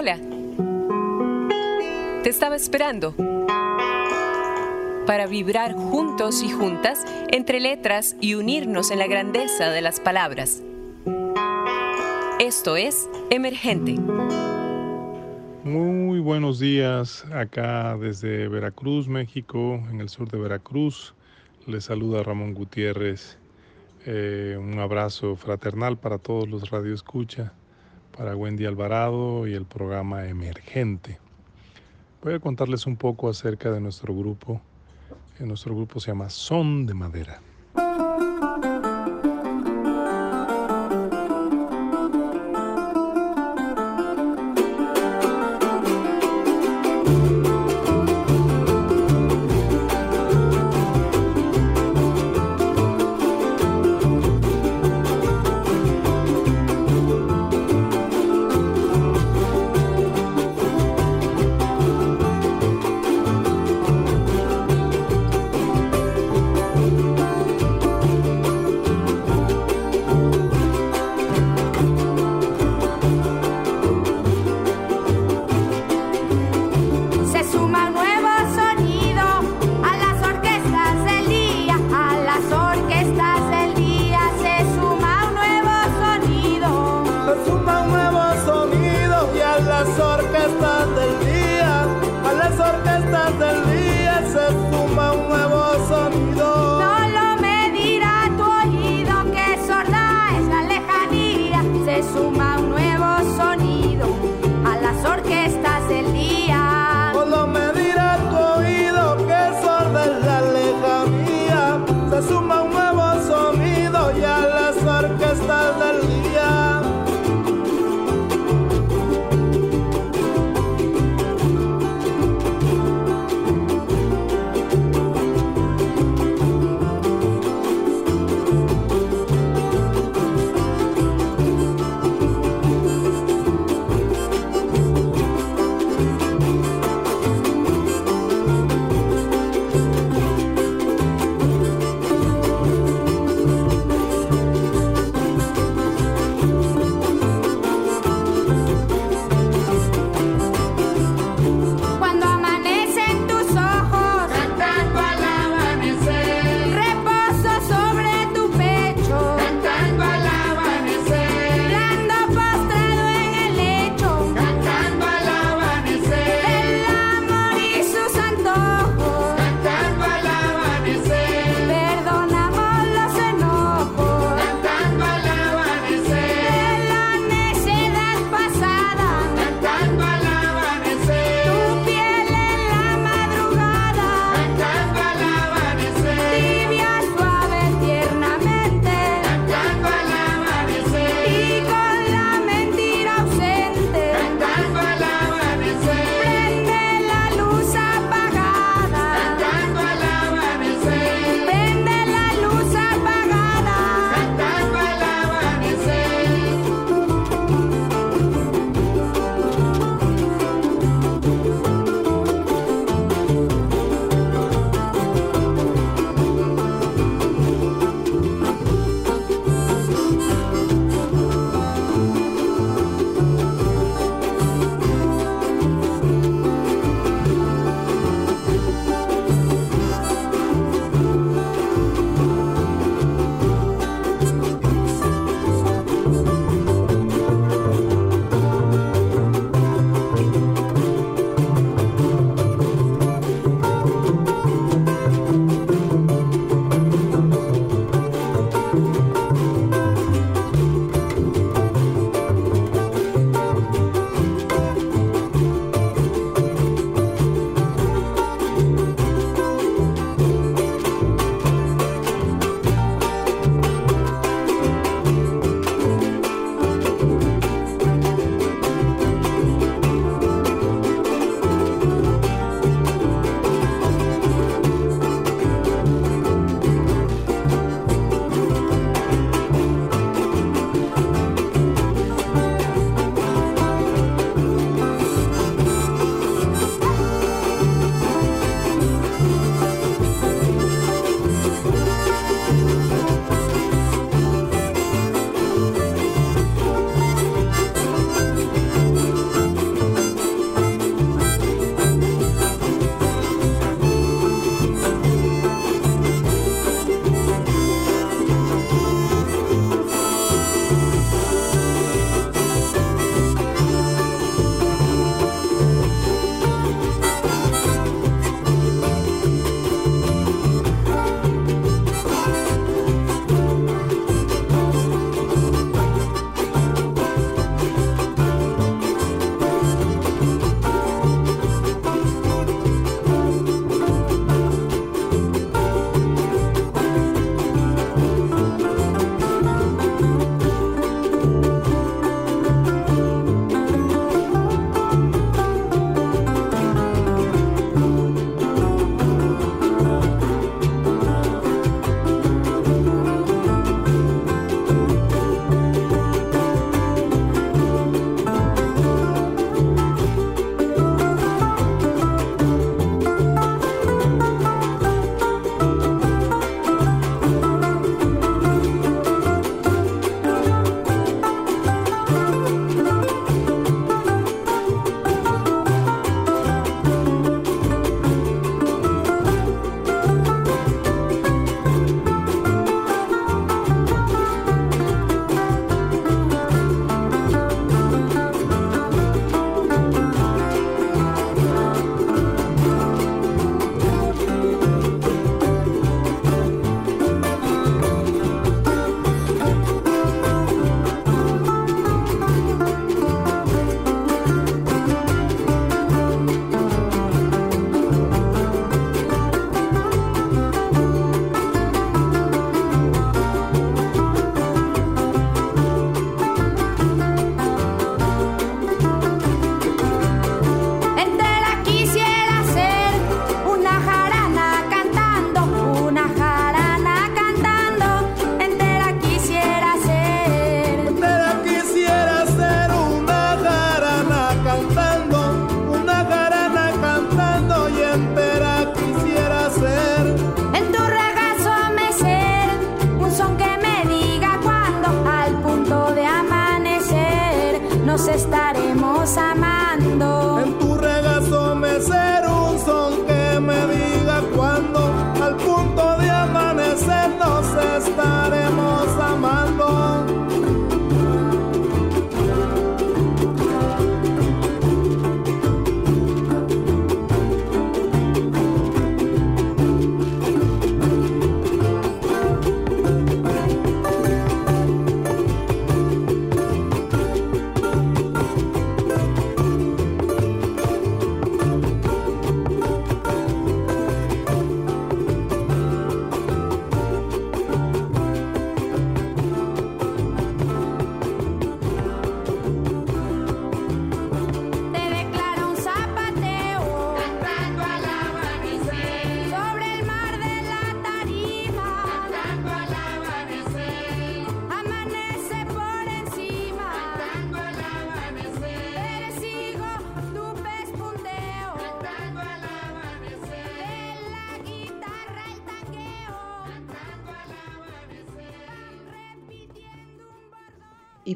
Hola. Te estaba esperando para vibrar juntos y juntas entre letras y unirnos en la grandeza de las palabras. Esto es Emergente. Muy buenos días acá desde Veracruz, México, en el sur de Veracruz. Les saluda Ramón Gutiérrez. Eh, un abrazo fraternal para todos los radioescucha, para Wendy Alvarado y el programa Emergente. Voy a contarles un poco acerca de nuestro grupo. Eh, nuestro grupo se llama Son de Madera.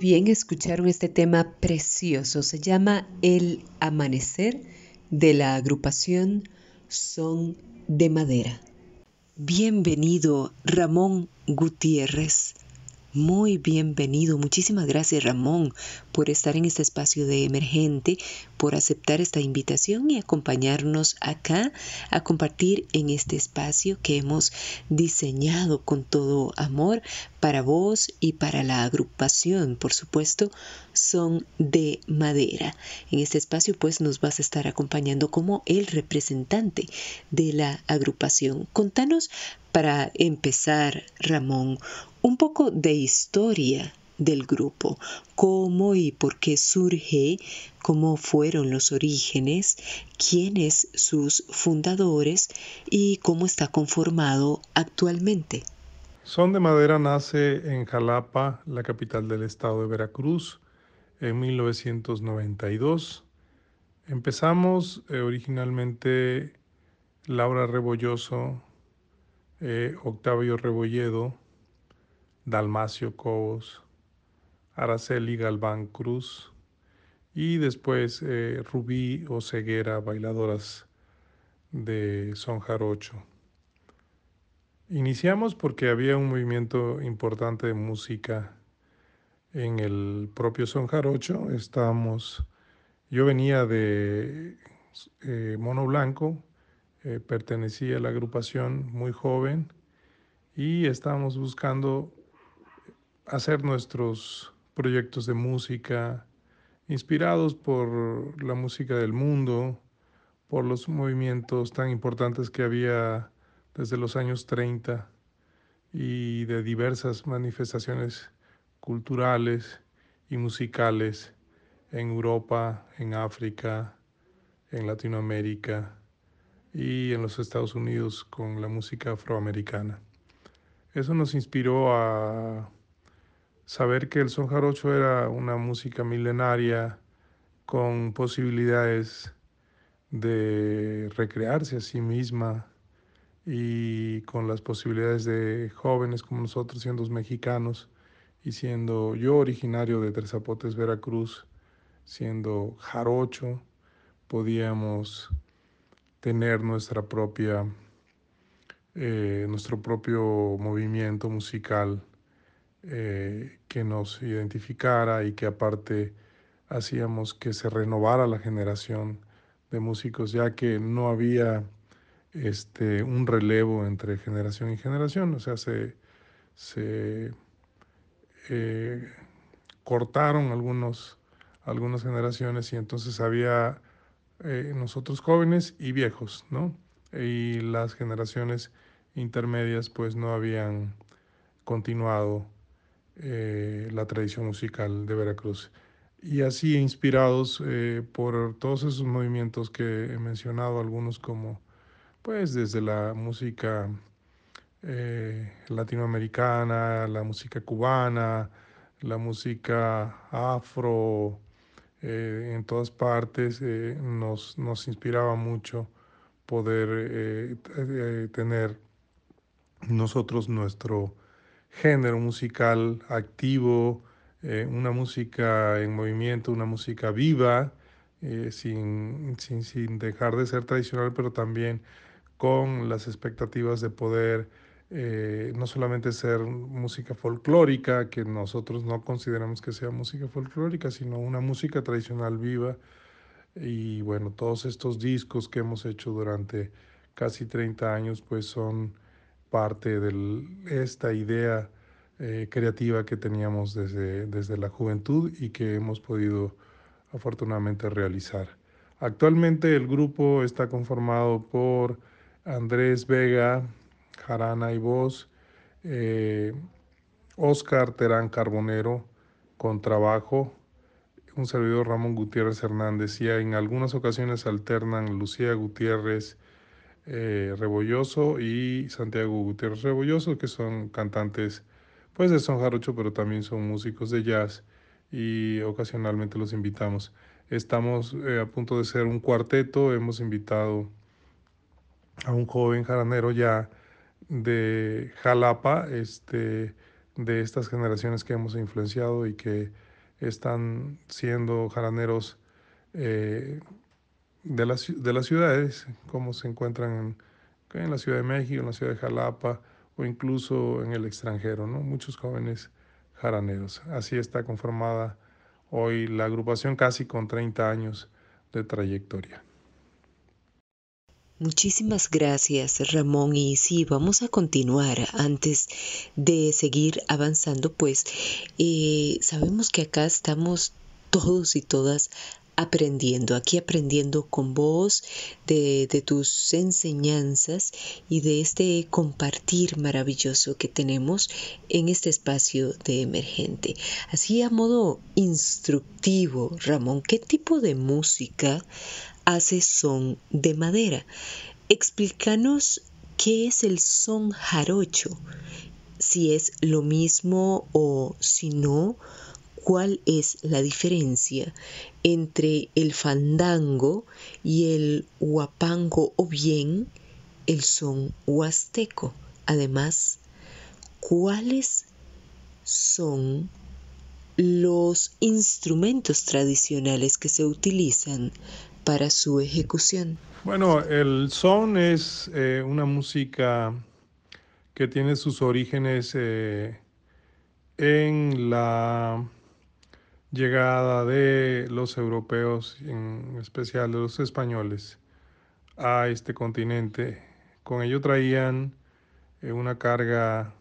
Bien, escucharon este tema precioso. Se llama El Amanecer de la agrupación Son de Madera. Bienvenido, Ramón Gutiérrez. Muy bienvenido. Muchísimas gracias Ramón por estar en este espacio de emergente, por aceptar esta invitación y acompañarnos acá a compartir en este espacio que hemos diseñado con todo amor para vos y para la agrupación, por supuesto, son de madera. En este espacio pues nos vas a estar acompañando como el representante de la agrupación. Contanos para empezar, Ramón, un poco de historia del grupo, cómo y por qué surge, cómo fueron los orígenes, quiénes sus fundadores y cómo está conformado actualmente. Son de Madera nace en Jalapa, la capital del estado de Veracruz, en 1992. Empezamos eh, originalmente Laura Rebolloso, eh, Octavio Rebolledo, Dalmacio Cobos, Araceli Galván Cruz y después eh, Rubí Oceguera, bailadoras de son jarocho. Iniciamos porque había un movimiento importante de música en el propio son jarocho. Estábamos, yo venía de eh, Mono Blanco, eh, pertenecía a la agrupación muy joven y estábamos buscando hacer nuestros proyectos de música inspirados por la música del mundo, por los movimientos tan importantes que había desde los años 30 y de diversas manifestaciones culturales y musicales en Europa, en África, en Latinoamérica y en los Estados Unidos con la música afroamericana. Eso nos inspiró a saber que el son jarocho era una música milenaria con posibilidades de recrearse a sí misma y con las posibilidades de jóvenes como nosotros siendo mexicanos y siendo yo originario de Tres Zapotes, Veracruz, siendo jarocho, podíamos tener nuestra propia, eh, nuestro propio movimiento musical eh, que nos identificara y que aparte hacíamos que se renovara la generación de músicos, ya que no había este, un relevo entre generación y generación, o sea, se, se eh, cortaron algunos, algunas generaciones y entonces había eh, nosotros jóvenes y viejos, ¿no? Y las generaciones intermedias pues no habían continuado eh, la tradición musical de Veracruz. Y así inspirados eh, por todos esos movimientos que he mencionado, algunos como pues desde la música eh, latinoamericana, la música cubana, la música afro, en todas partes, nos, nos, inspiraba mucho poder tener nosotros nuestro género musical activo, eh, una música en movimiento, una música viva, eh, sin, sin, sin, dejar de ser tradicional, pero también con las expectativas de poder eh, no solamente ser música folclórica, que nosotros no consideramos que sea música folclórica, sino una música tradicional viva. Y bueno, todos estos discos que hemos hecho durante casi 30 años, pues son parte de esta idea eh, creativa que teníamos desde, desde la juventud y que hemos podido afortunadamente realizar. Actualmente el grupo está conformado por Andrés Vega, Jarana y voz, eh, Oscar Terán Carbonero con trabajo, un servidor Ramón Gutiérrez Hernández y en algunas ocasiones alternan Lucía Gutiérrez eh, Rebolloso y Santiago Gutiérrez Rebolloso, que son cantantes pues de son jarocho, pero también son músicos de jazz y ocasionalmente los invitamos. Estamos eh, a punto de ser un cuarteto, hemos invitado a un joven jaranero ya de Jalapa, este, de estas generaciones que hemos influenciado y que están siendo jaraneros eh, de, las, de las ciudades, como se encuentran en, en, la Ciudad de México, en la Ciudad de Jalapa o incluso en el extranjero, ¿no? muchos jóvenes jaraneros. Así está conformada hoy la agrupación casi con 30 años de trayectoria. Muchísimas gracias Ramón y sí, vamos a continuar antes de seguir avanzando, pues eh, sabemos que acá estamos todos y todas aprendiendo, aquí aprendiendo con vos de, tus enseñanzas y de este compartir maravilloso que tenemos en este espacio de emergente. Así a modo instructivo, Ramón, ¿qué tipo de música hace son de madera. Explícanos qué es el son jarocho, si es lo mismo o si no, cuál es la diferencia entre el fandango y el huapango o bien el son huasteco. Además, cuáles son los instrumentos tradicionales que se utilizan para su ejecución? Bueno, el son es eh, una música que tiene sus orígenes eh, en la llegada de los europeos, en especial de los españoles, a este continente. Con ello traían eh, una carga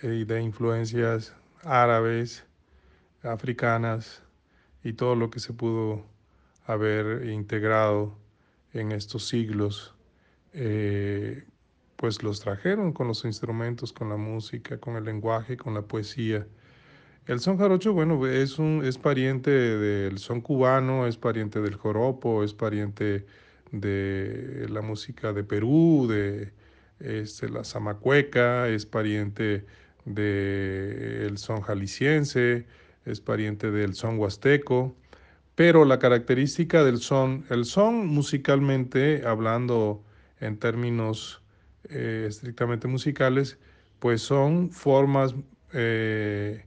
de influencias árabes, africanas y todo lo que se pudo haber integrado en estos siglos, eh, pues los trajeron con los instrumentos, con la música, con el lenguaje, con la poesía. El son jarocho, bueno, es, un, es pariente del son cubano, es pariente del joropo, es pariente de la música de Perú, de este, la zamacueca, es pariente del son jalisciense, es pariente del son huasteco. Pero la característica del son, el son musicalmente, hablando en términos eh, estrictamente musicales, pues son formas eh,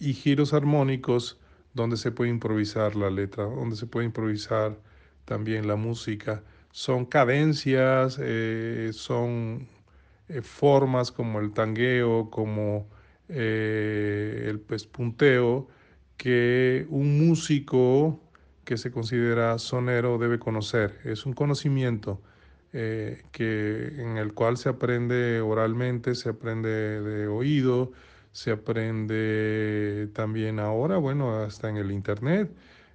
y giros armónicos donde se puede improvisar la letra, donde se puede improvisar también la música. Son cadencias, eh, son formas como el tangueo, como el pespunteo, que un músico que se considera sonero debe conocer. Es un conocimiento eh, que, en el cual se aprende oralmente, se aprende de oído, se aprende también ahora, bueno, hasta en el internet.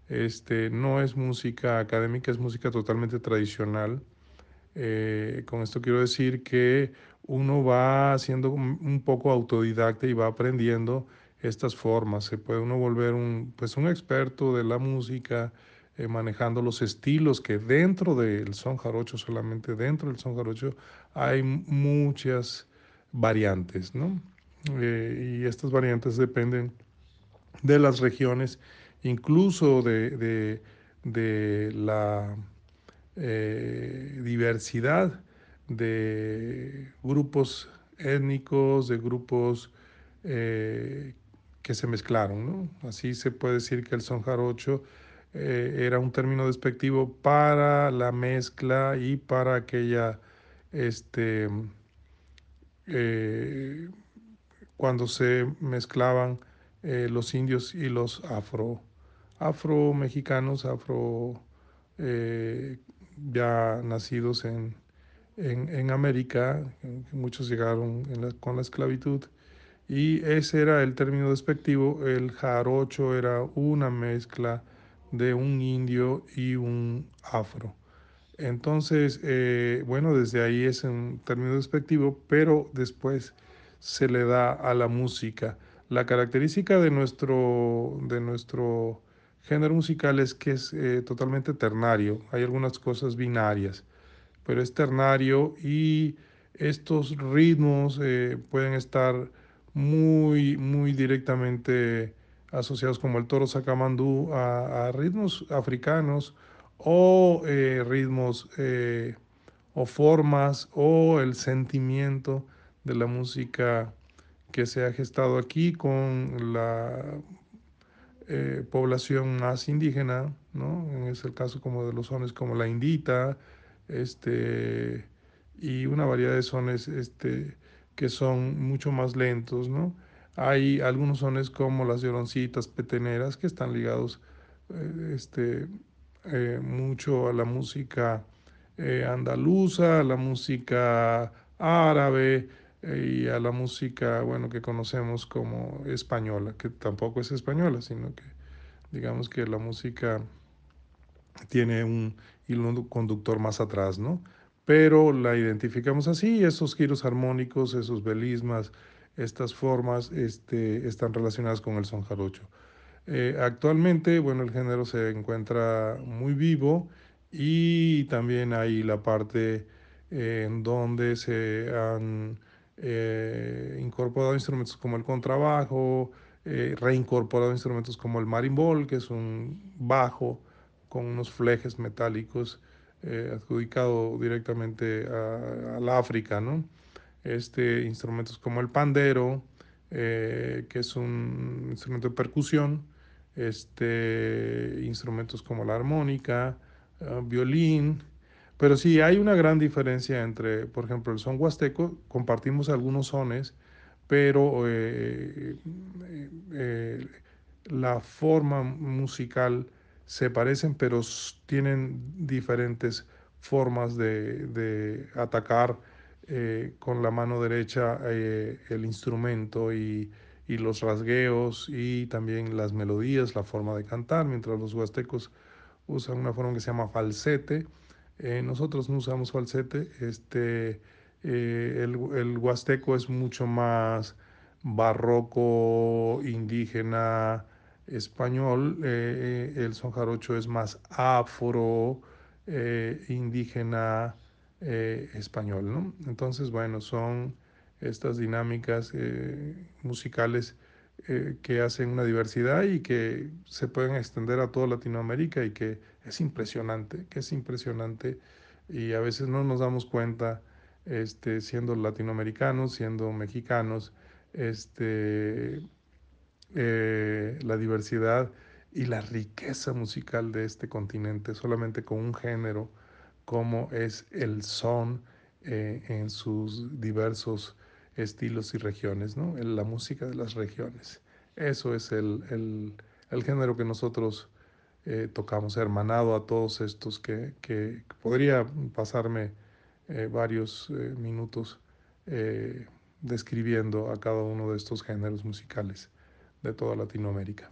Este, no es música académica, es música totalmente tradicional. Eh, con esto quiero decir que uno va siendo un poco autodidacta y va aprendiendo estas formas. Se puede uno volver un, pues un experto de la música, eh, manejando los estilos que dentro del son jarocho, solamente dentro del son jarocho, hay muchas variantes, ¿no? Eh, y estas variantes dependen de las regiones, incluso de, de, la eh, diversidad de grupos étnicos, de grupos que se mezclaron. Así se puede decir que el son jarocho eh, era un término despectivo para la mezcla y para aquella, este, eh, cuando se mezclaban eh, los indios y los afro, afro mexicanos, afro ya nacidos en, en, América, muchos llegaron con la esclavitud, y ese era el término despectivo, el jarocho era una mezcla de un indio y un afro. Entonces, eh, bueno, desde ahí es un término despectivo, pero después se le da a la música. La característica de nuestro, de nuestro género musical es que es eh, totalmente ternario. Hay algunas cosas binarias, pero es ternario y estos ritmos eh, pueden estar muy, muy directamente asociados como el toro sacamandú a, ritmos africanos o eh, ritmos o formas o el sentimiento de la música que se ha gestado aquí con la eh, población más indígena, ¿no? Es el caso como de los sones como la indita, este, y una variedad de sones este, que son mucho más lentos, ¿no? Hay algunos sones como las lloroncitas peteneras que están ligados eh, este, eh, mucho a la música andaluza, a la música árabe y a la música, bueno, que conocemos como española, que tampoco es española, sino que digamos que la música tiene un conductor más atrás, ¿no? pero la identificamos así, esos giros armónicos, esos belismas, estas formas este, están relacionadas con el son jarocho. Eh, actualmente, bueno, el género se encuentra muy vivo y también hay la parte eh, en donde se han eh, incorporado instrumentos como el contrabajo, reincorporado instrumentos como el marimbol, que es un bajo con unos flejes metálicos eh, adjudicado directamente al África, ¿no? Este, instrumentos como el pandero, eh, que es un instrumento de percusión, este, instrumentos como la armónica, ah, violín, pero sí hay una gran diferencia entre, por ejemplo, el son huasteco, compartimos algunos sones, pero eh, la forma musical se parecen, pero tienen diferentes formas de, atacar eh, con la mano derecha eh, el instrumento y, los rasgueos y también las melodías, la forma de cantar, mientras los huastecos usan una forma que se llama falsete. Eh, nosotros no usamos falsete, este, el, el huasteco es mucho más barroco, indígena, español, eh, eh, el son jarocho es más afro, eh, indígena, español, ¿no? Entonces, bueno, son estas dinámicas musicales que hacen una diversidad y que se pueden extender a toda Latinoamérica y que es impresionante, que es impresionante y a veces no nos damos cuenta, este, siendo latinoamericanos, siendo mexicanos, este, eh, la diversidad y la riqueza musical de este continente solamente con un género como es el son eh, en sus diversos estilos y regiones, ¿no? la música de las regiones. Eso es el, género que nosotros eh, tocamos, hermanado a todos estos que, que podría pasarme varios minutos describiendo a cada uno de estos géneros musicales de toda Latinoamérica.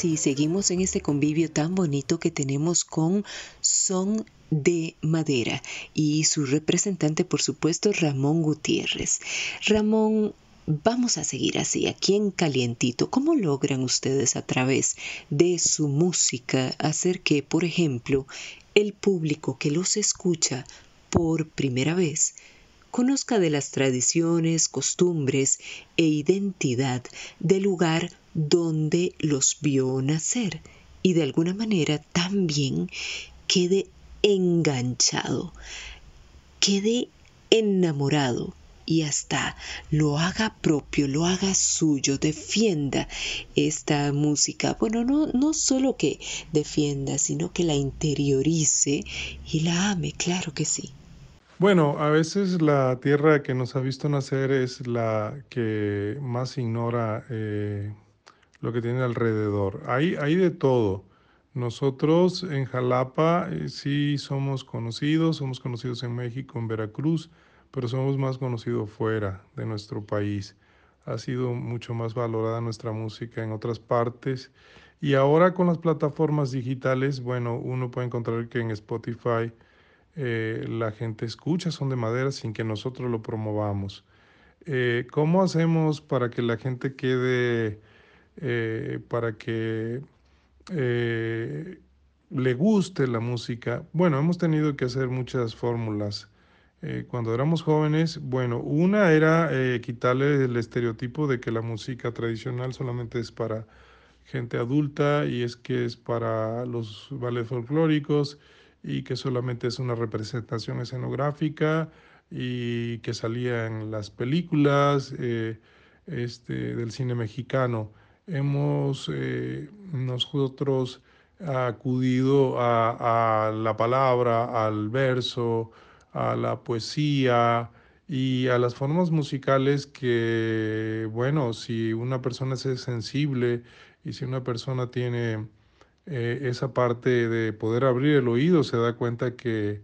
Sí, seguimos en este convivio tan bonito que tenemos con Son de Madera y su representante, por supuesto, Ramón Gutiérrez. Ramón, vamos a seguir así, aquí en Calientito. ¿Cómo logran ustedes a través de su música hacer que, por ejemplo, el público que los escucha por primera vez conozca de las tradiciones, costumbres e identidad del lugar donde los vio nacer y de alguna manera también quede enganchado, quede enamorado y hasta lo haga propio, lo haga suyo, defienda esta música. Bueno, no, no solo que defienda, sino que la interiorice y la ame, claro que sí. Bueno, a veces la tierra que nos ha visto nacer es la que más ignora eh, lo que tiene alrededor. Hay, hay de todo. Nosotros en Jalapa eh, sí somos conocidos, somos conocidos en México, en Veracruz, pero somos más conocidos fuera de nuestro país. Ha sido mucho más valorada nuestra música en otras partes. Y ahora con las plataformas digitales, bueno, uno puede encontrar que en Spotify eh, la gente escucha Son de Madera sin que nosotros lo promovamos. Eh, ¿Cómo hacemos para que la gente quede eh, para que eh, le guste la música. Bueno, hemos tenido que hacer muchas fórmulas. Eh, cuando éramos jóvenes, bueno, una era quitarle el estereotipo de que la música tradicional solamente es para gente adulta y es que es para los ballets folclóricos y que solamente es una representación escenográfica y que salía en las películas este, del cine mexicano. Hemos nosotros acudido a, la palabra, al verso, a la poesía y a las formas musicales que, bueno, si una persona es sensible y si una persona tiene eh, esa parte de poder abrir el oído, se da cuenta que,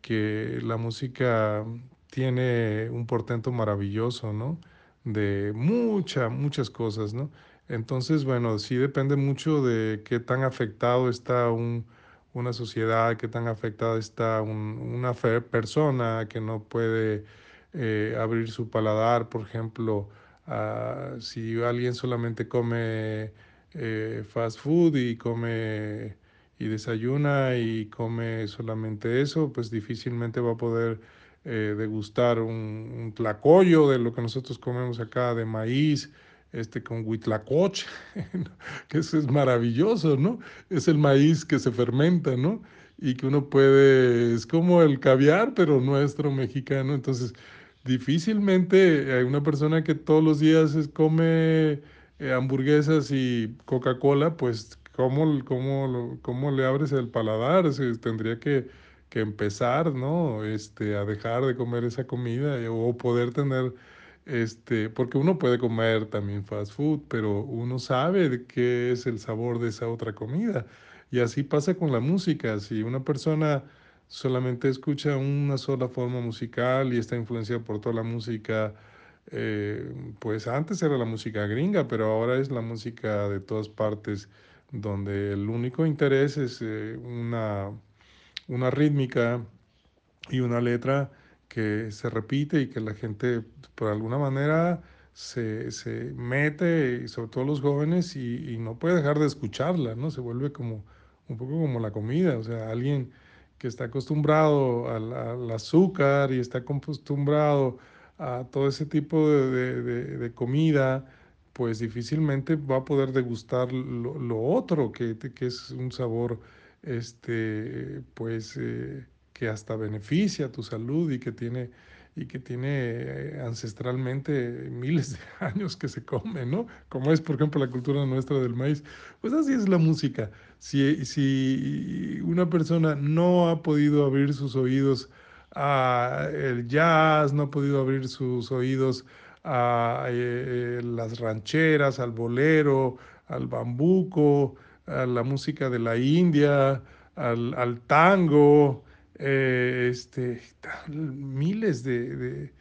que la música tiene un portento maravilloso, ¿no? De muchas, muchas cosas, ¿no? Entonces, bueno, sí depende mucho de qué tan afectado está una sociedad, qué tan afectada está una persona que no puede eh, abrir su paladar, por ejemplo, ah, si alguien solamente come eh, fast food y come y desayuna y come solamente eso, pues difícilmente va a poder eh, degustar un, un, tlacoyo de lo que nosotros comemos acá de maíz, este, con huitlacoche, que eso es maravilloso, ¿no? Es el maíz que se fermenta, ¿no? Y que uno puede, es como el caviar, pero nuestro mexicano. Entonces, difícilmente hay una persona que todos los días come eh, hamburguesas y Coca-Cola, pues, ¿cómo, cómo, cómo le abres el paladar? Se, tendría que, que empezar, ¿no? Este, a dejar de comer esa comida o poder tener este, porque uno puede comer también fast food, pero uno sabe de qué es el sabor de esa otra comida. Y así pasa con la música. Si una persona solamente escucha una sola forma musical y está influenciada por toda la música, eh, pues antes era la música gringa, pero ahora es la música de todas partes, donde el único interés es eh, una, una rítmica y una letra que se repite y que la gente por alguna manera se, se mete, y sobre todo los jóvenes, y, no puede dejar de escucharla, ¿no? Se vuelve como un poco como la comida, o sea, alguien que está acostumbrado al, azúcar y está acostumbrado a todo ese tipo de, de, comida, pues difícilmente va a poder degustar lo, lo otro, que, que, es un sabor, este, pues... Eh, que hasta beneficia tu salud y que tiene y que tiene eh, ancestralmente miles de años que se come, ¿no? Como es, por ejemplo, la cultura nuestra del maíz. Pues así es la música. Si, si una persona no ha podido abrir sus oídos al jazz, no ha podido abrir sus oídos a eh, las rancheras, al bolero, al bambuco, a la música de la India, al, al tango, eh, este, miles de,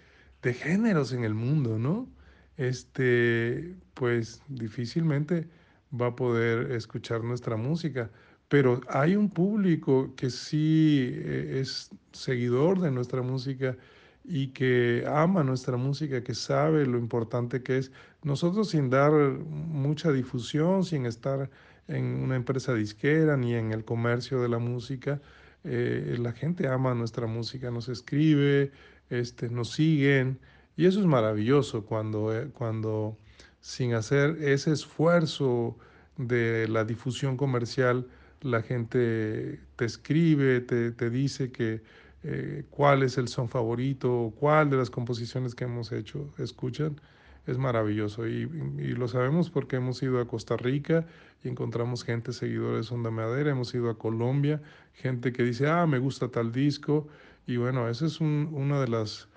de, géneros en el mundo, ¿no? Este, pues difícilmente va a poder escuchar nuestra música, pero hay un público que sí eh, es seguidor de nuestra música y que ama nuestra música, que sabe lo importante que es. Nosotros sin dar mucha difusión, sin estar en una empresa disquera ni en el comercio de la música, eh, la gente ama nuestra música, nos escribe, este, nos siguen, y eso es maravilloso cuando, eh, cuando sin hacer ese esfuerzo de la difusión comercial, la gente te escribe, te, te dice que eh, cuál es el son favorito, cuál de las composiciones que hemos hecho escuchan es maravilloso y, y, lo sabemos porque hemos ido a Costa Rica y encontramos gente seguidores de Sonda Madera, hemos ido a Colombia, gente que dice, ah, me gusta tal disco y bueno, esa es un, una de las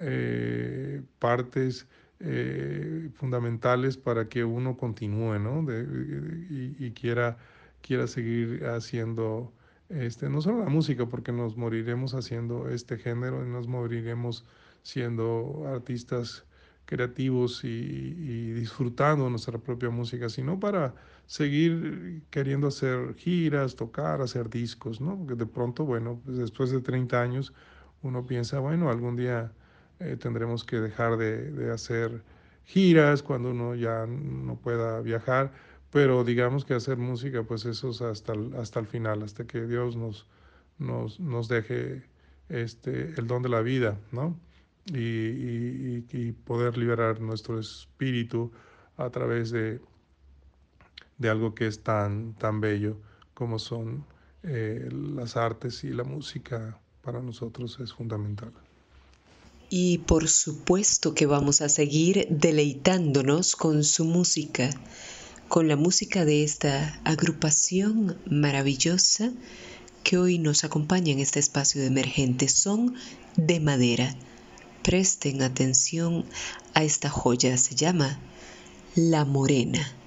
eh, partes eh, fundamentales para que uno continúe, ¿no? Y, y, quiera, quiera seguir haciendo, este, no solo la música, porque nos moriremos haciendo este género y nos moriremos siendo artistas creativos y, disfrutando nuestra propia música, sino para seguir queriendo hacer giras, tocar, hacer discos, ¿no? Porque de pronto, bueno, pues después de 30 años uno piensa, bueno, algún día eh, tendremos que dejar de, de, hacer giras cuando uno ya no pueda viajar, pero digamos que hacer música, pues eso es hasta el, hasta el final, hasta que Dios nos, nos, nos deje este, el don de la vida, ¿no? Y, poder liberar nuestro espíritu a través de, de algo que es tan, tan bello como son eh, las artes y la música para nosotros es fundamental. Y por supuesto que vamos a seguir deleitándonos con su música, con la música de esta agrupación maravillosa que hoy nos acompaña en este espacio de emergente. Son de madera. Presten atención a esta joya, se llama La Morena.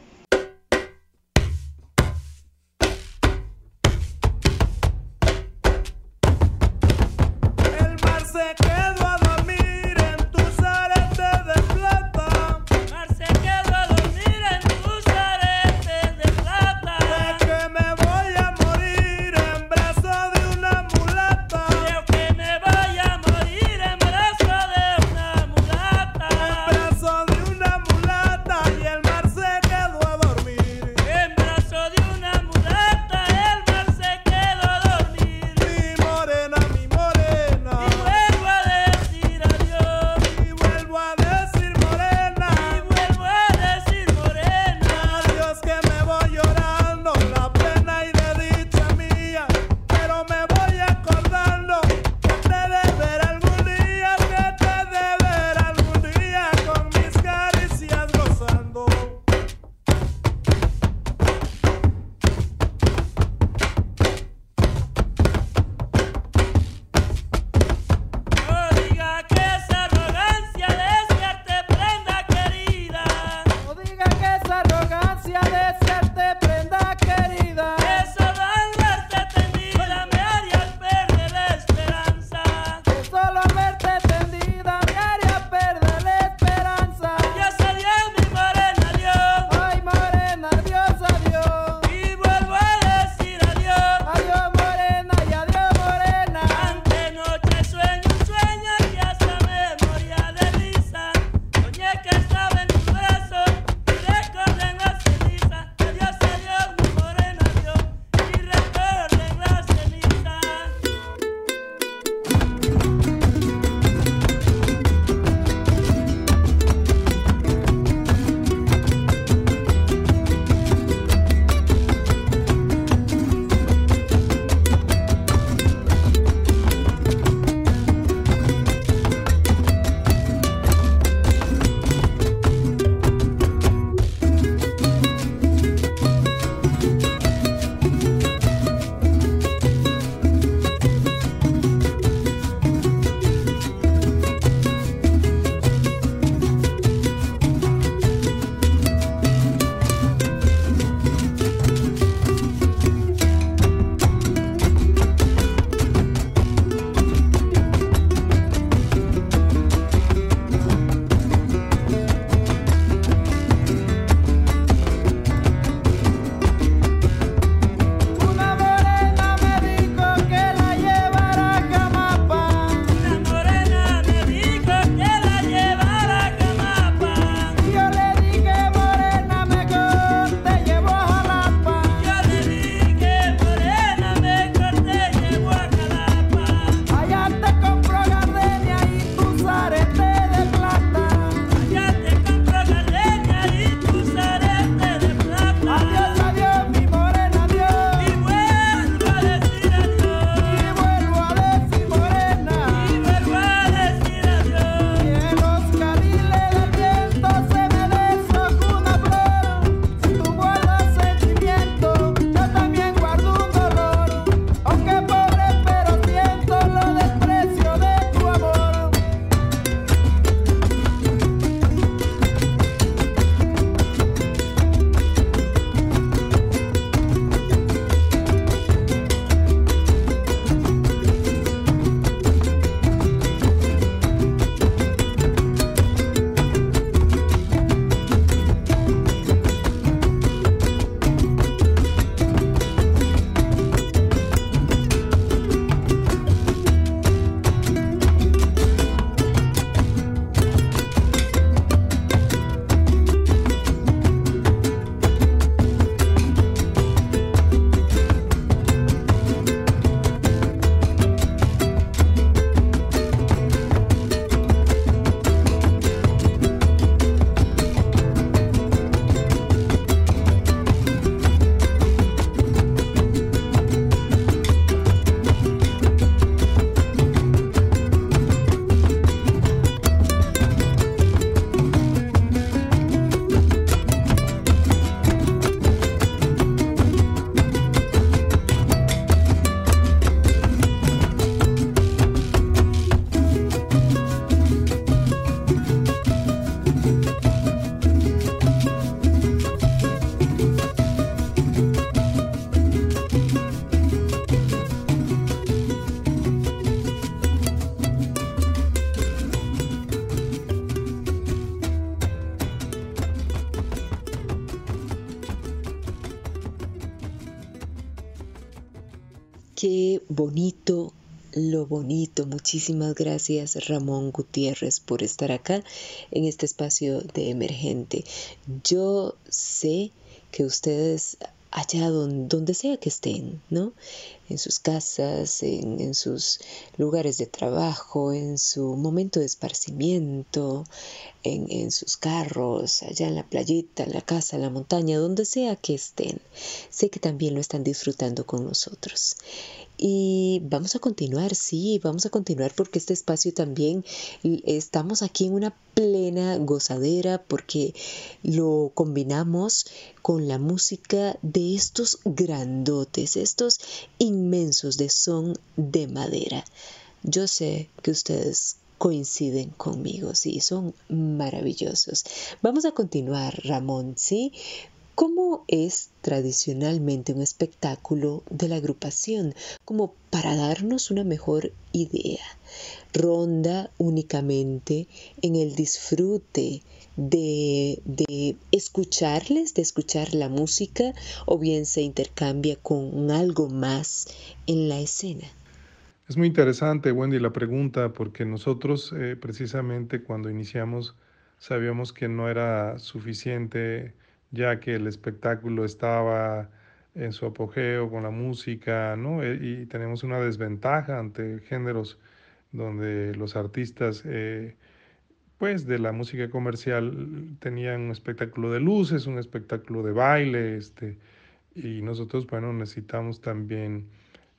Bonito lo bonito. Muchísimas gracias Ramón Gutiérrez por estar acá en este espacio de emergente. Yo sé que ustedes allá donde, sea que estén, ¿no? En sus casas, en, sus lugares de trabajo, en su momento de esparcimiento, en, en, sus carros, allá en la playita, en la casa, en la montaña, donde sea que estén. Sé que también lo están disfrutando con nosotros. Y vamos a continuar, sí, vamos a continuar porque este espacio también estamos aquí en una plena gozadera porque lo combinamos con la música de estos grandotes, estos inmensos de son de madera. Yo sé que ustedes coinciden conmigo, sí, son maravillosos. Vamos a continuar, Ramón, sí, ¿Cómo es tradicionalmente un espectáculo de la agrupación? Como para darnos una mejor idea. Ronda únicamente en el disfrute de, de, escucharles, de escuchar la música, o bien se intercambia con algo más en la escena. Es muy interesante, Wendy, la pregunta, porque nosotros eh, precisamente cuando iniciamos sabíamos que no era suficiente ya que el espectáculo estaba en su apogeo con la música, ¿no? E, y tenemos una desventaja ante géneros donde los artistas, eh, pues de la música comercial, tenían un espectáculo de luces, un espectáculo de baile, este, y nosotros, bueno, necesitamos también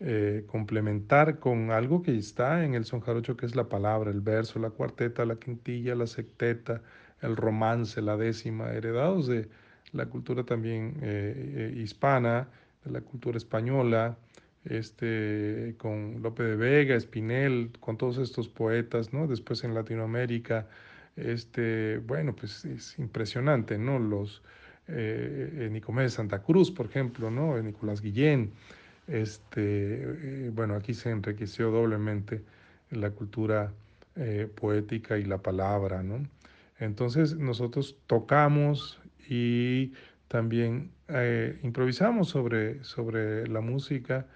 eh, complementar con algo que está en el son jarocho, que es la palabra, el verso, la cuarteta, la quintilla, la secteta, el romance, la décima, heredados de la cultura también eh, eh, hispana, de la cultura española, este, con Lope de Vega, Espinel, con todos estos poetas, ¿no? Después en Latinoamérica, este, bueno, pues es impresionante, ¿no? Los eh, Nicomés de Santa Cruz, por ejemplo, ¿no? Nicolás Guillén, este, bueno, aquí se enriqueció doblemente la cultura poética y la palabra, ¿no? Entonces nosotros tocamos y también eh, improvisamos sobre, sobre la música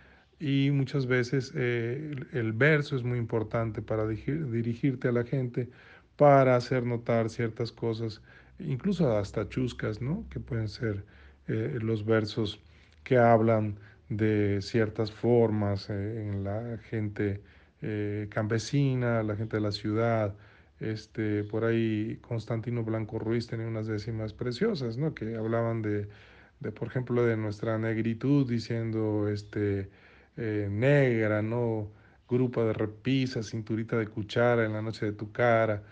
y muchas veces eh, el, verso es muy importante para dirigirte a la gente, para hacer notar ciertas cosas, incluso hasta chuscas, ¿no? que pueden ser eh, los versos que hablan de ciertas formas en la gente campesina, la gente de la ciudad, este, por ahí Constantino Blanco Ruiz tenía unas décimas preciosas, ¿no? Que hablaban de, de por ejemplo, de nuestra negritud, diciendo, este, eh, negra, ¿no? Grupo de repisa, cinturita de cuchara en la noche de tu cara.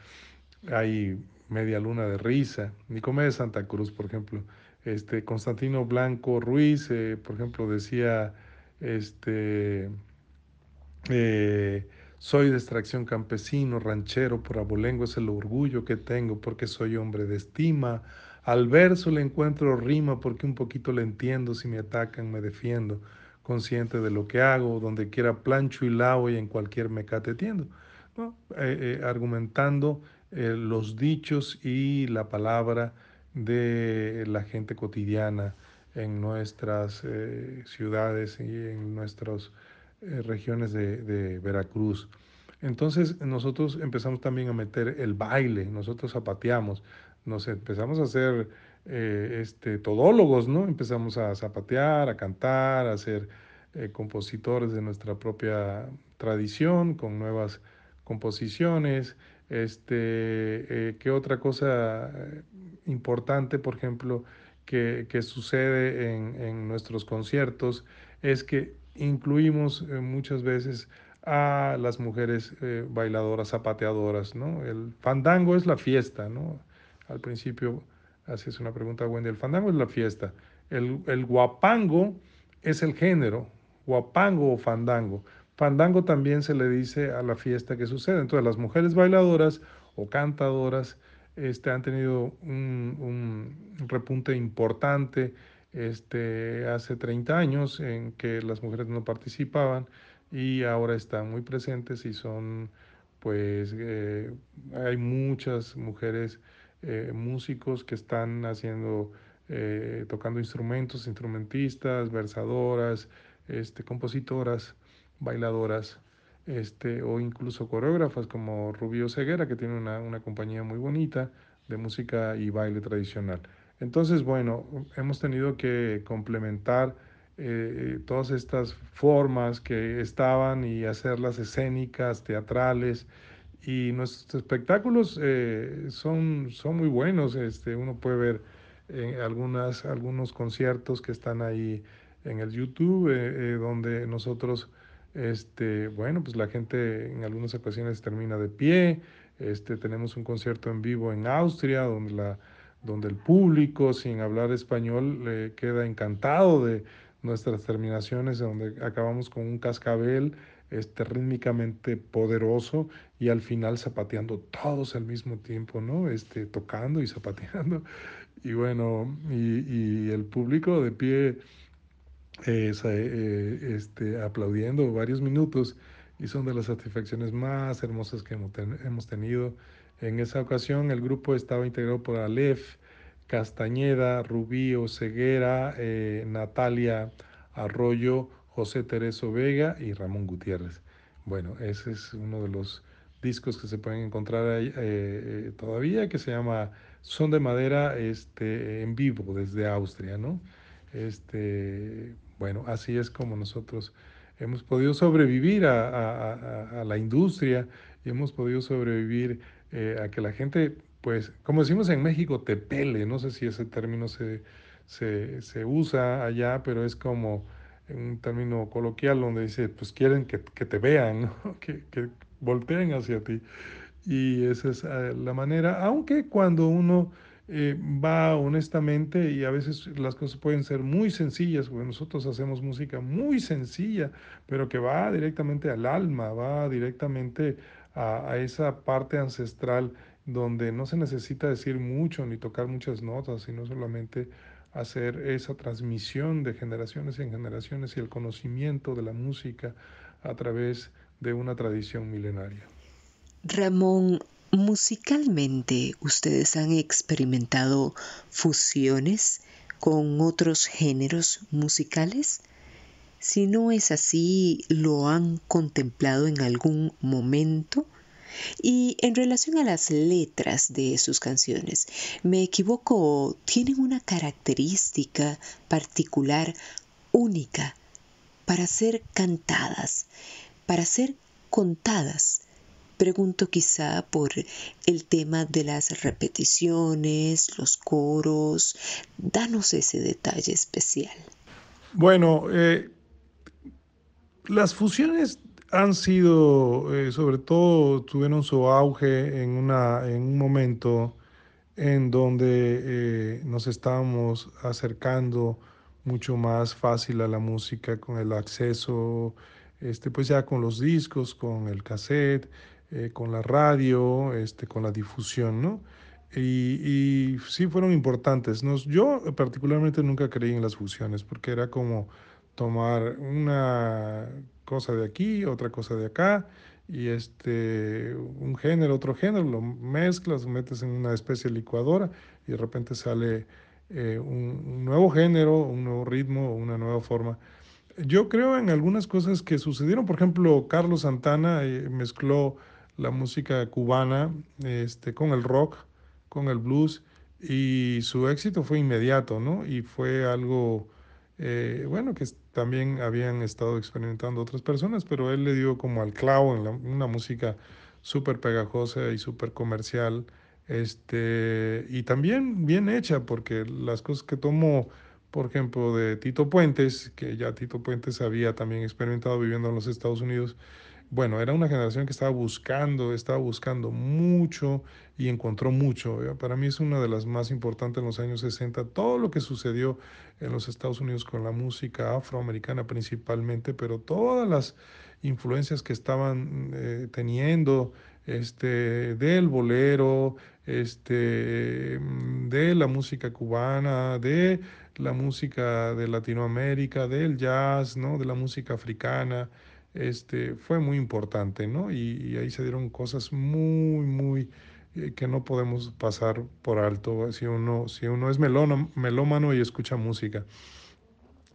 Hay media luna de risa. Nicomé de Santa Cruz, por ejemplo. Este, Constantino Blanco Ruiz, eh, por ejemplo, decía, este, eh, soy de extracción campesino, ranchero, por abolengo es el orgullo que tengo porque soy hombre de estima. Al verso le encuentro rima porque un poquito le entiendo, si me atacan me defiendo, consciente de lo que hago, donde quiera plancho y lavo y en cualquier mecate tiendo. ¿no? Eh, eh, argumentando eh, los dichos y la palabra de la gente cotidiana en nuestras ciudades y en nuestros eh, regiones de, Veracruz. Entonces nosotros empezamos también a meter el baile, nosotros zapateamos, nos empezamos a hacer eh, este, todólogos, ¿no? Empezamos a zapatear, a cantar, a ser eh, compositores de nuestra propia tradición, con nuevas composiciones. Este, ¿Qué otra cosa importante, por ejemplo, que, que sucede en, en nuestros conciertos es que incluimos eh, muchas veces a las mujeres eh, bailadoras, zapateadoras, ¿no? El fandango es la fiesta, ¿no? Al principio haces una pregunta, Wendy, el fandango es la fiesta. El, el guapango es el género, guapango o fandango. Fandango también se le dice a la fiesta que sucede. Entonces las mujeres bailadoras o cantadoras este, han tenido un, un repunte importante este, hace 30 años en que las mujeres no participaban y ahora están muy presentes y son, pues, eh, hay muchas mujeres eh, músicos que están haciendo, eh, tocando instrumentos, instrumentistas, versadoras, este, compositoras. bailadoras este, o incluso coreógrafas como Rubio Ceguera, que tiene una, una compañía muy bonita de música y baile tradicional. Entonces, bueno, hemos tenido que complementar eh, todas estas formas que estaban y hacerlas escénicas, teatrales. Y nuestros espectáculos eh, son, son muy buenos. Este, uno puede ver eh, algunas, algunos conciertos que están ahí en el YouTube, donde nosotros, este, bueno, pues la gente en algunas ocasiones termina de pie. Este, tenemos un concierto en vivo en Austria, donde, la, donde el público, sin hablar español, le queda encantado de, nuestras terminaciones, donde acabamos con un cascabel este, rítmicamente poderoso y al final zapateando todos al mismo tiempo, ¿no? Este, tocando y zapateando. Y bueno, y, y el público de pie eh, eh, este, aplaudiendo varios minutos y son de las satisfacciones más hermosas que hemos, tenido. En esa ocasión el grupo estaba integrado por Aleph, Castañeda, Rubí Ceguera, eh, Natalia Arroyo, José Tereso Vega y Ramón Gutiérrez. Bueno, ese es uno de los discos que se pueden encontrar ahí, eh, eh, todavía, que se llama Son de Madera este, en vivo desde Austria, ¿no? Este, bueno, así es como nosotros hemos podido sobrevivir a, la industria y hemos podido sobrevivir a que la gente pues, como decimos en México, te pele, no sé si ese término se, se usa allá, pero es como un término coloquial donde dice, pues quieren que, que te vean, que, que volteen hacia ti. Y esa es eh, la manera, aunque cuando uno eh, va honestamente y a veces las cosas pueden ser muy sencillas, porque nosotros hacemos música muy sencilla, pero que va directamente al alma, va directamente a esa parte ancestral donde no se necesita decir mucho ni tocar muchas notas, sino solamente hacer esa transmisión de generaciones en generaciones y el conocimiento de la música a través de una tradición milenaria. Ramón, musicalmente ustedes han experimentado fusiones con otros géneros musicales? Si no es así, ¿lo han contemplado en algún momento? Y en relación a las letras de sus canciones, ¿me equivoco? ¿Tienen una característica particular única para ser cantadas, para ser contadas? Pregunto quizá por el tema de las repeticiones, los coros. Danos ese detalle especial. Bueno, eh, las fusiones han sido, eh, sobre todo, tuvieron su auge en, una, en un momento en donde eh, nos estábamos acercando mucho más fácil a la música con el acceso, este, pues ya con los discos, con el cassette, eh, con la radio, este, con la difusión, ¿no? Y, sí fueron importantes. Nos, yo particularmente nunca creí en las fusiones porque era como tomar una cosa de aquí, otra cosa de acá, y este, un género, otro género, lo mezclas, lo metes en una especie licuadora y de repente sale eh, un, nuevo género, un nuevo ritmo, una nueva forma. Yo creo en algunas cosas que sucedieron, por ejemplo, Carlos Santana eh, mezcló la música cubana este, con el rock, con el blues, y su éxito fue inmediato, ¿no? Y fue algo eh, bueno, que también habían estado experimentando otras personas, pero él le dio como al clavo en una música súper pegajosa y súper comercial, este, y también bien hecha, porque las cosas que tomó, por ejemplo, de Tito Puentes, que ya Tito Puentes había también experimentado viviendo en los Estados Unidos, bueno, era una generación que estaba buscando, estaba buscando mucho y encontró mucho. Para mí es una de las más importantes en los años 60. Todo lo que sucedió en los Estados Unidos con la música afroamericana principalmente, pero todas las influencias que estaban eh, teniendo este, del bolero, este, de la música cubana, de la música de Latinoamérica, del jazz, ¿no? de la música africana este, fue muy importante, ¿no? Y, ahí se dieron cosas muy, muy eh, que no podemos pasar por alto si uno, es melómano y escucha música.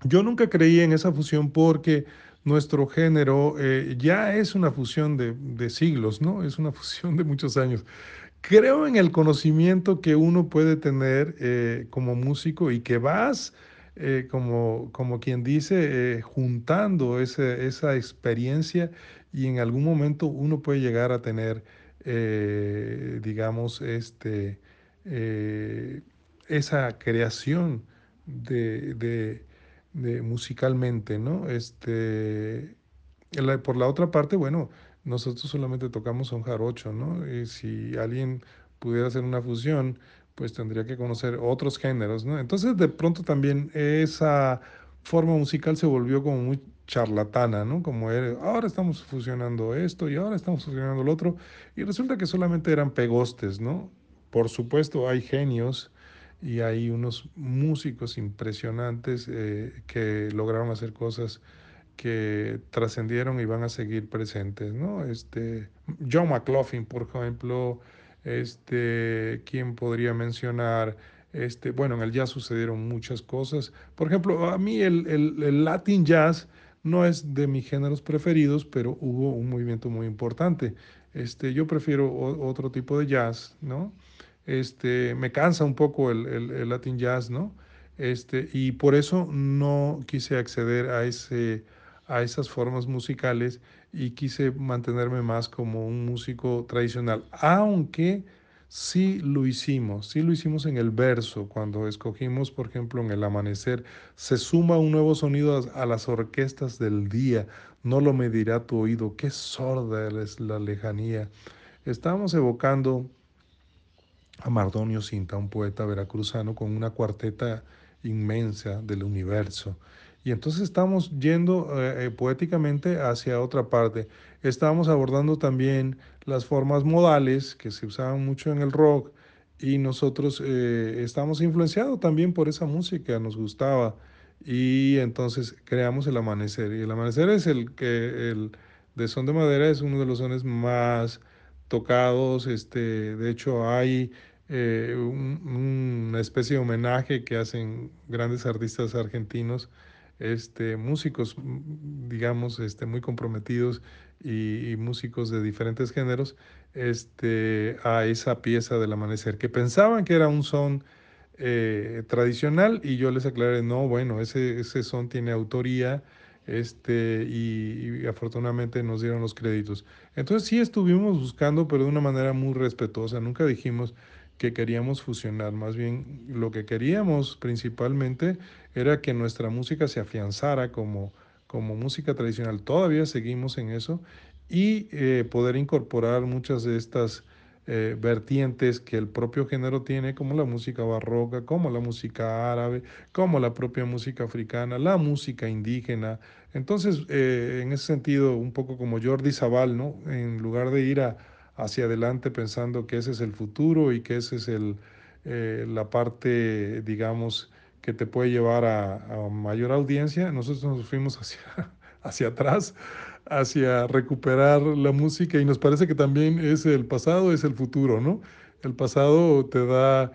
Yo nunca creí en esa fusión porque nuestro género eh, ya es una fusión de, de, siglos, ¿no? Es una fusión de muchos años. Creo en el conocimiento que uno puede tener eh, como músico y que vas, eh, como, como quien dice, juntando ese, esa experiencia y en algún momento uno puede llegar a tener, digamos, este, esa creación de, de musicalmente, ¿no? Este, por la otra parte, bueno, nosotros solamente tocamos un jarocho, ¿no? Y si alguien pudiera hacer una fusión, pues tendría que conocer otros géneros, ¿no? Entonces, de pronto también esa forma musical se volvió como muy charlatana, ¿no? Como era, ahora estamos fusionando esto y ahora estamos fusionando lo otro, y resulta que solamente eran pegostes, ¿no? Por supuesto, hay genios y hay unos músicos impresionantes eh, que lograron hacer cosas que trascendieron y van a seguir presentes, ¿no? Este, John McLaughlin, por ejemplo, este, ¿quién podría mencionar? Este, bueno, en el jazz sucedieron muchas cosas. Por ejemplo, a mí el, el, el Latin jazz no es de mis géneros preferidos, pero hubo un movimiento muy importante. Este, yo prefiero otro tipo de jazz, ¿no? este, me cansa un poco el, el, Latin Jazz, ¿no? Este, y por eso no quise acceder a, ese, a esas formas musicales y quise mantenerme más como un músico tradicional, aunque sí lo hicimos, sí lo hicimos en el verso, cuando escogimos, por ejemplo, en el amanecer, se suma un nuevo sonido a, las orquestas del día, no lo medirá tu oído, qué sorda es la lejanía. Estamos evocando a Mardonio Cinta, un poeta veracruzano con una cuarteta inmensa del universo. Y entonces estamos yendo eh, eh, poéticamente hacia otra parte. Estamos abordando también las formas modales que se usaban mucho en el rock y nosotros eh, estamos influenciados también por esa música, nos gustaba. Y entonces creamos el amanecer. Y el amanecer es el que el de son de madera es uno de los sones más tocados. Este, de hecho, hay eh, una especie de homenaje que hacen grandes artistas argentinos, este, músicos, digamos, este, muy comprometidos y, músicos de diferentes géneros, este, a esa pieza del amanecer, que pensaban que era un son eh, tradicional y yo les aclaré, no, bueno, ese, ese son tiene autoría este, y, afortunadamente nos dieron los créditos. Entonces sí estuvimos buscando, pero de una manera muy respetuosa. Nunca dijimos que queríamos fusionar, más bien lo que queríamos principalmente era que nuestra música se afianzara como, como música tradicional. Todavía seguimos en eso y eh, poder incorporar muchas de estas eh, vertientes que el propio género tiene, como la música barroca, como la música árabe, como la propia música africana, la música indígena. Entonces, eh, en ese sentido, un poco como Jordi Zaval, ¿no? En lugar de ir a, hacia adelante pensando que ese es el futuro y que esa es el, eh, la parte, digamos, que te puede llevar a, mayor audiencia, nosotros nos fuimos hacia, hacia atrás hacia recuperar la música y nos parece que también es el pasado, es el futuro, ¿no? El pasado te da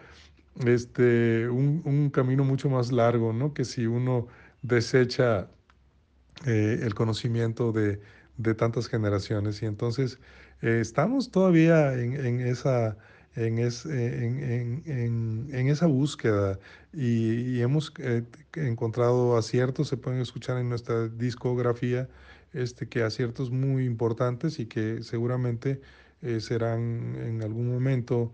este, un, un camino mucho más largo, ¿no? Que si uno desecha eh, el conocimiento de, de, tantas generaciones. Y entonces eh, estamos todavía en, en esa... En, en, en, en, esa búsqueda y, hemos eh, encontrado aciertos, se pueden escuchar en nuestra discografía, este, que aciertos muy importantes y que seguramente eh, serán en algún momento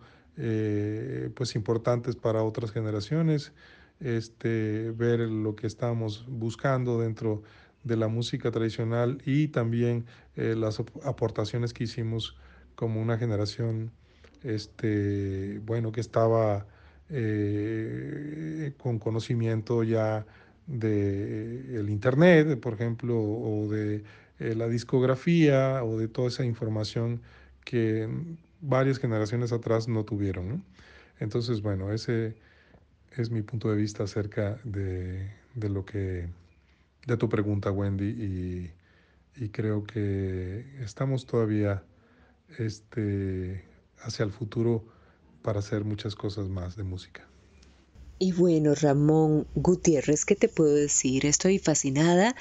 pues importantes para otras generaciones, este, ver lo que estamos buscando dentro de la música tradicional y también eh, las aportaciones que hicimos como una generación este, bueno, que estaba con conocimiento ya de el internet, por ejemplo, o de eh, la discografía o de toda esa información que varias generaciones atrás no tuvieron. Entonces, bueno, ese es mi punto de vista acerca de, de lo que, de tu pregunta, Wendy, y, y creo que estamos todavía este, hacia el futuro para hacer muchas cosas más de música. Y bueno, Ramón Gutiérrez, ¿qué te puedo decir? Estoy fascinada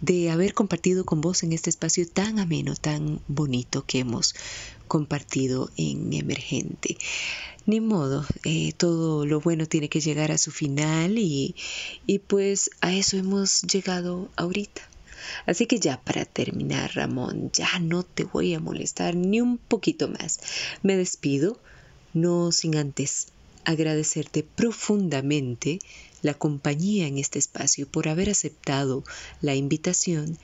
de haber compartido con vos en este espacio tan ameno, tan bonito que hemos compartido en Emergente. Ni modo, eh, todo lo bueno tiene que llegar a su final y, y pues a eso hemos llegado ahorita. Así que ya para terminar, Ramón, ya no te voy a molestar ni un poquito más. Me despido, no sin antes agradecerte profundamente la compañía en este espacio por haber aceptado la invitación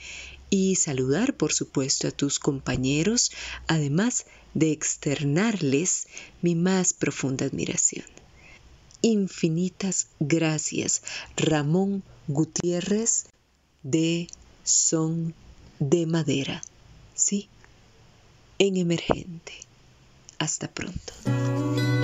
y saludar por supuesto a tus compañeros, además de externarles mi más profunda admiración. Infinitas gracias, Ramón Gutiérrez de Son de Madera, sí, en emergente. Hasta pronto.